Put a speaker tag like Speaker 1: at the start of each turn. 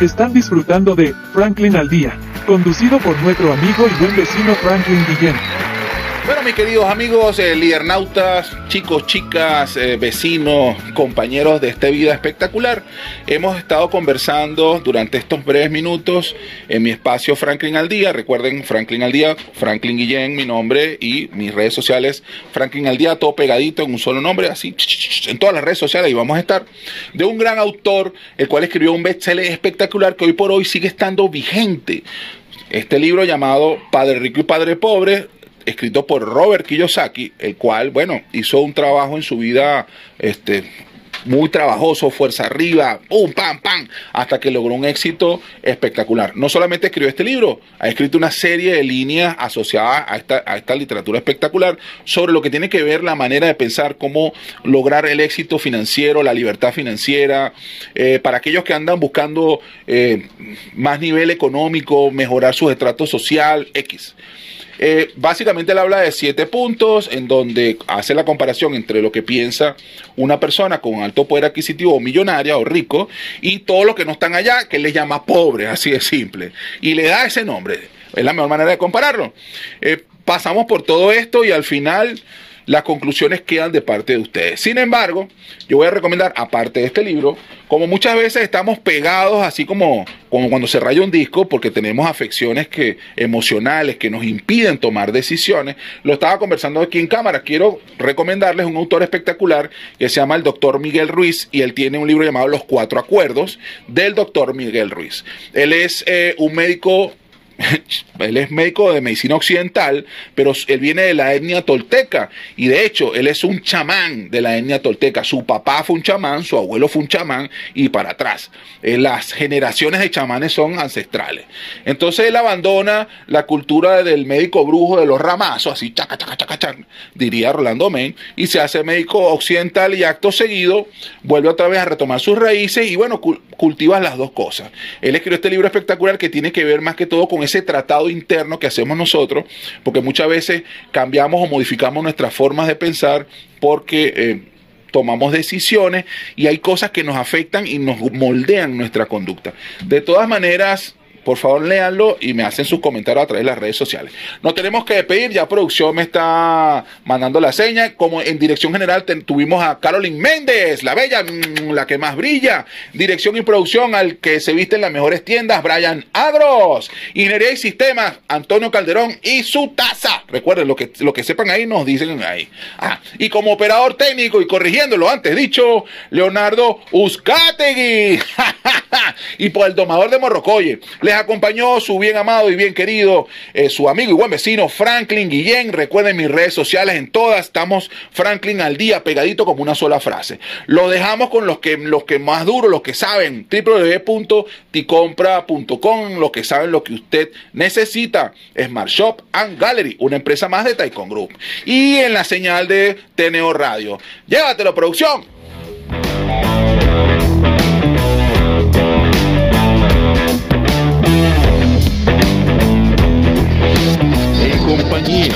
Speaker 1: Están disfrutando de Franklin al Día, conducido por nuestro amigo y buen vecino Franklin Guillén.
Speaker 2: Bueno, mis queridos amigos, eh, liernautas, chicos, chicas, eh, vecinos, compañeros de esta vida espectacular, hemos estado conversando durante estos breves minutos en mi espacio Franklin al Día. Recuerden, Franklin al Día, Franklin Guillén, mi nombre, y mis redes sociales, Franklin al Día, todo pegadito en un solo nombre, así, en todas las redes sociales, y vamos a estar, de un gran autor, el cual escribió un bestseller espectacular que hoy por hoy sigue estando vigente. Este libro llamado Padre Rico y Padre Pobre escrito por Robert Kiyosaki, el cual, bueno, hizo un trabajo en su vida este, muy trabajoso, fuerza arriba, pum, pam, pam, hasta que logró un éxito espectacular. No solamente escribió este libro, ha escrito una serie de líneas asociadas a esta, a esta literatura espectacular sobre lo que tiene que ver la manera de pensar, cómo lograr el éxito financiero, la libertad financiera, eh, para aquellos que andan buscando eh, más nivel económico, mejorar su estrato social, X. Eh, básicamente él habla de siete puntos en donde hace la comparación entre lo que piensa una persona con alto poder adquisitivo o millonaria o rico y todos los que no están allá, que les llama pobre, así de simple. Y le da ese nombre. Es la mejor manera de compararlo. Eh, pasamos por todo esto y al final las conclusiones quedan de parte de ustedes. Sin embargo, yo voy a recomendar, aparte de este libro, como muchas veces estamos pegados, así como, cuando se raya un disco, porque tenemos afecciones que, emocionales que nos impiden tomar decisiones, lo estaba conversando aquí en cámara. Quiero recomendarles un autor espectacular que se llama el doctor Miguel Ruiz y él tiene un libro llamado Los Cuatro Acuerdos del doctor Miguel Ruiz. Él es eh, un médico él es médico de medicina occidental, pero él viene de la etnia tolteca y de hecho él es un chamán de la etnia tolteca. Su papá fue un chamán, su abuelo fue un chamán y para atrás. Eh, las generaciones de chamanes son ancestrales. Entonces él abandona la cultura del médico brujo de los ramazos, así chaca, chaca, chaca, chaca diría Rolando Men, y se hace médico occidental y acto seguido vuelve otra vez a retomar sus raíces y bueno, cultiva las dos cosas. Él escribió este libro espectacular que tiene que ver más que todo con ese tratado interno que hacemos nosotros, porque muchas veces cambiamos o modificamos nuestras formas de pensar porque... Eh, tomamos decisiones y hay cosas que nos afectan y nos moldean nuestra conducta. De todas maneras, por favor, léanlo y me hacen sus comentarios a través de las redes sociales. No tenemos que despedir, ya producción me está mandando la seña. Como en dirección general tuvimos a Carolyn Méndez, la bella, mm, la que más brilla. Dirección y producción al que se viste en las mejores tiendas, Brian Adros. Ingeniería y sistemas, Antonio Calderón y su taza. Recuerden, lo que, lo que sepan ahí nos dicen ahí. Ah, y como operador técnico y corrigiéndolo antes dicho, Leonardo Uzcategui. y por el domador de Morrocoye. Les acompañó su bien amado y bien querido, eh, su amigo y buen vecino Franklin Guillén. Recuerden mis redes sociales en todas, estamos Franklin al día, pegadito como una sola frase. Lo dejamos con los que, los que más duros, los que saben, www.ticompra.com, los que saben lo que usted necesita. Smart Shop and Gallery, una empresa más de Taikon Group. Y en la señal de TNO Radio. Llévatelo, producción.